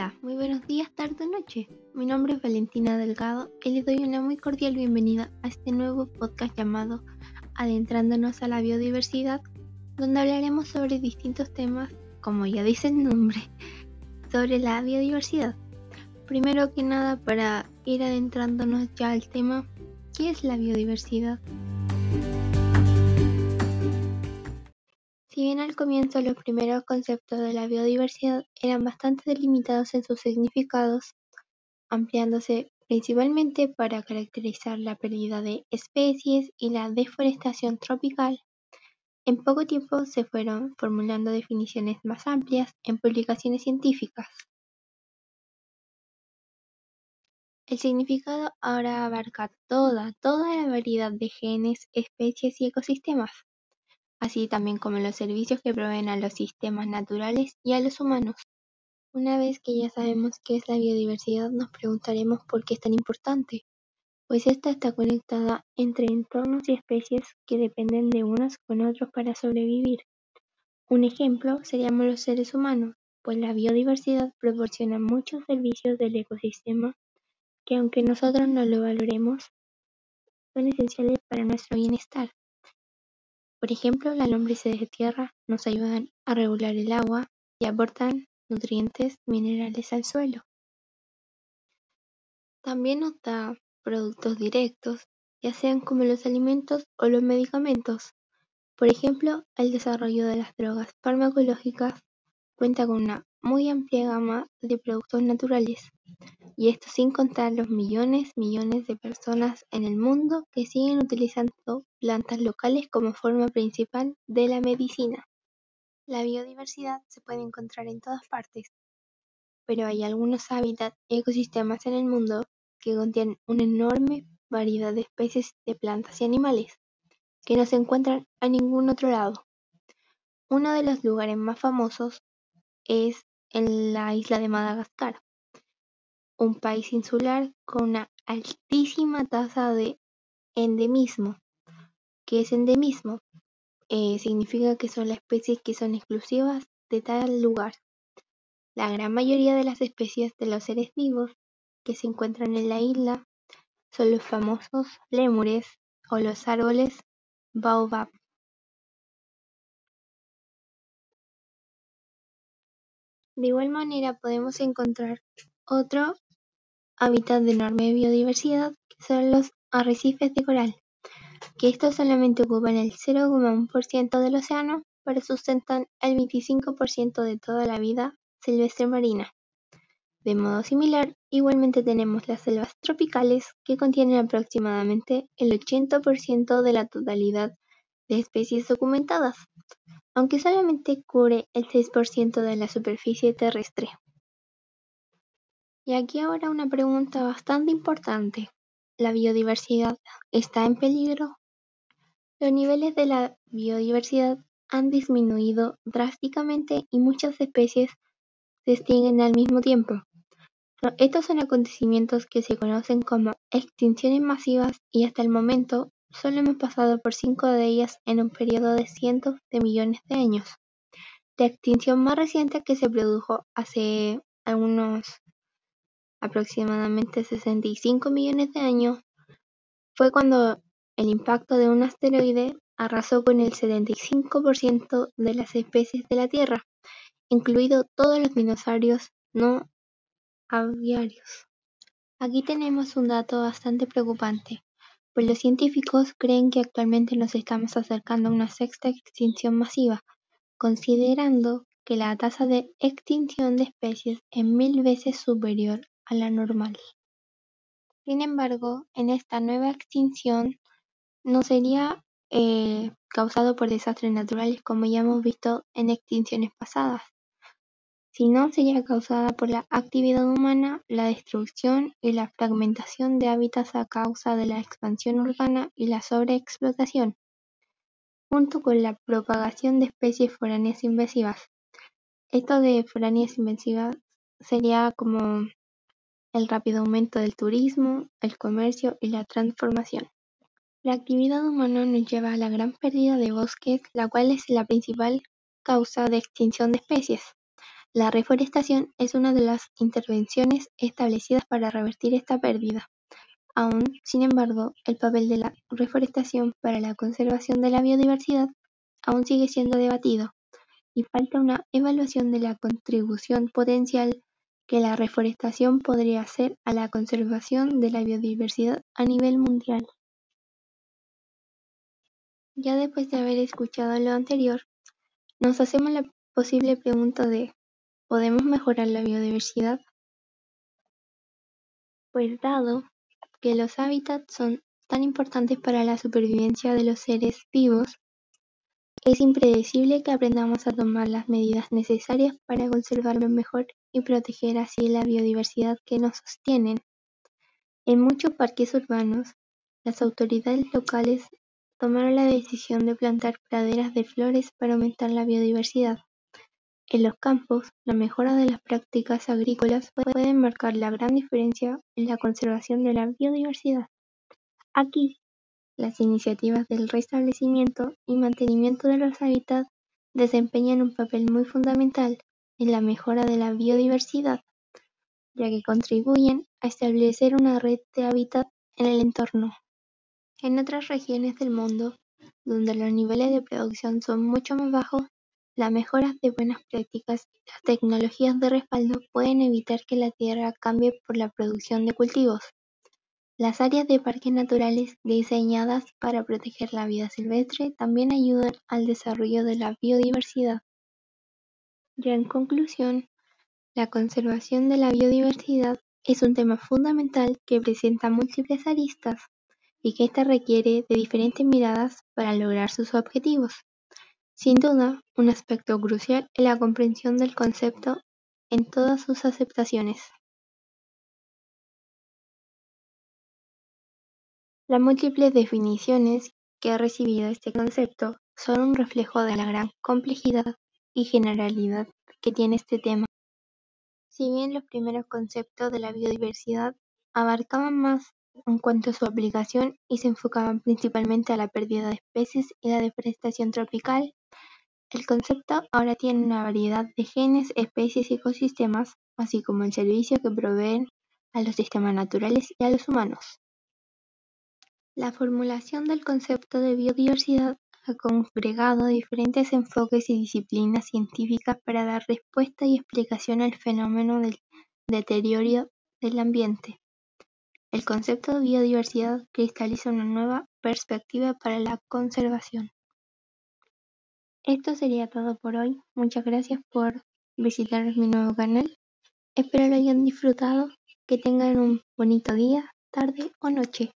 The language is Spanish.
Hola, muy buenos días, tarde o noche. Mi nombre es Valentina Delgado y les doy una muy cordial bienvenida a este nuevo podcast llamado Adentrándonos a la biodiversidad, donde hablaremos sobre distintos temas, como ya dice el nombre, sobre la biodiversidad. Primero que nada, para ir adentrándonos ya al tema, ¿qué es la biodiversidad? Si bien al comienzo los primeros conceptos de la biodiversidad eran bastante delimitados en sus significados, ampliándose principalmente para caracterizar la pérdida de especies y la deforestación tropical, en poco tiempo se fueron formulando definiciones más amplias en publicaciones científicas. El significado ahora abarca toda, toda la variedad de genes, especies y ecosistemas así también como los servicios que proveen a los sistemas naturales y a los humanos. Una vez que ya sabemos qué es la biodiversidad, nos preguntaremos por qué es tan importante, pues esta está conectada entre entornos y especies que dependen de unos con otros para sobrevivir. Un ejemplo seríamos los seres humanos, pues la biodiversidad proporciona muchos servicios del ecosistema que aunque nosotros no lo valoremos, son esenciales para nuestro bienestar. Por ejemplo, las lombrices de tierra nos ayudan a regular el agua y aportan nutrientes minerales al suelo. También nos da productos directos, ya sean como los alimentos o los medicamentos. Por ejemplo, el desarrollo de las drogas farmacológicas cuenta con una muy amplia gama de productos naturales, y esto sin contar los millones, millones de personas en el mundo que siguen utilizando plantas locales como forma principal de la medicina. La biodiversidad se puede encontrar en todas partes, pero hay algunos hábitats y ecosistemas en el mundo que contienen una enorme variedad de especies de plantas y animales que no se encuentran a ningún otro lado. Uno de los lugares más famosos es en la isla de Madagascar, un país insular con una altísima tasa de endemismo. ¿Qué es endemismo? Eh, significa que son las especies que son exclusivas de tal lugar. La gran mayoría de las especies de los seres vivos que se encuentran en la isla son los famosos lémures o los árboles baobab. De igual manera podemos encontrar otro hábitat de enorme biodiversidad que son los arrecifes de coral, que estos solamente ocupan el 0,1% del océano, pero sustentan el 25% de toda la vida silvestre marina. De modo similar, igualmente tenemos las selvas tropicales que contienen aproximadamente el 80% de la totalidad de especies documentadas, aunque solamente cubre el 6% de la superficie terrestre. Y aquí ahora una pregunta bastante importante. ¿La biodiversidad está en peligro? Los niveles de la biodiversidad han disminuido drásticamente y muchas especies se extinguen al mismo tiempo. Estos son acontecimientos que se conocen como extinciones masivas y hasta el momento solo hemos pasado por cinco de ellas en un periodo de cientos de millones de años. La extinción más reciente que se produjo hace algunos aproximadamente 65 millones de años fue cuando el impacto de un asteroide arrasó con el 75% de las especies de la Tierra, incluidos todos los dinosaurios no aviarios. Aquí tenemos un dato bastante preocupante, pues los científicos creen que actualmente nos estamos acercando a una sexta extinción masiva, considerando que la tasa de extinción de especies es mil veces superior a la normal. Sin embargo, en esta nueva extinción no sería eh, causado por desastres naturales como ya hemos visto en extinciones pasadas, sino sería causada por la actividad humana, la destrucción y la fragmentación de hábitats a causa de la expansión urbana y la sobreexplotación, junto con la propagación de especies foráneas invasivas. Esto de foráneas invasivas sería como el rápido aumento del turismo, el comercio y la transformación. La actividad humana nos lleva a la gran pérdida de bosques, la cual es la principal causa de extinción de especies. La reforestación es una de las intervenciones establecidas para revertir esta pérdida. Aún, sin embargo, el papel de la reforestación para la conservación de la biodiversidad aún sigue siendo debatido, y falta una evaluación de la contribución potencial que la reforestación podría hacer a la conservación de la biodiversidad a nivel mundial. Ya después de haber escuchado lo anterior, nos hacemos la posible pregunta de ¿podemos mejorar la biodiversidad? Pues dado que los hábitats son tan importantes para la supervivencia de los seres vivos, es impredecible que aprendamos a tomar las medidas necesarias para conservarlos mejor y proteger así la biodiversidad que nos sostienen. En muchos parques urbanos, las autoridades locales tomaron la decisión de plantar praderas de flores para aumentar la biodiversidad. En los campos, la mejora de las prácticas agrícolas puede marcar la gran diferencia en la conservación de la biodiversidad. Aquí, las iniciativas del restablecimiento y mantenimiento de los hábitats desempeñan un papel muy fundamental en la mejora de la biodiversidad, ya que contribuyen a establecer una red de hábitat en el entorno. En otras regiones del mundo, donde los niveles de producción son mucho más bajos, las mejoras de buenas prácticas y las tecnologías de respaldo pueden evitar que la tierra cambie por la producción de cultivos. Las áreas de parques naturales diseñadas para proteger la vida silvestre también ayudan al desarrollo de la biodiversidad. Ya en conclusión, la conservación de la biodiversidad es un tema fundamental que presenta múltiples aristas y que ésta requiere de diferentes miradas para lograr sus objetivos. Sin duda, un aspecto crucial es la comprensión del concepto en todas sus aceptaciones. Las múltiples definiciones que ha recibido este concepto son un reflejo de la gran complejidad y generalidad que tiene este tema. Si bien los primeros conceptos de la biodiversidad abarcaban más en cuanto a su aplicación y se enfocaban principalmente a la pérdida de especies y la deforestación tropical, el concepto ahora tiene una variedad de genes, especies y ecosistemas, así como el servicio que proveen a los sistemas naturales y a los humanos. La formulación del concepto de biodiversidad ha congregado diferentes enfoques y disciplinas científicas para dar respuesta y explicación al fenómeno del deterioro del ambiente. El concepto de biodiversidad cristaliza una nueva perspectiva para la conservación. Esto sería todo por hoy. Muchas gracias por visitar mi nuevo canal. Espero lo hayan disfrutado. Que tengan un bonito día, tarde o noche.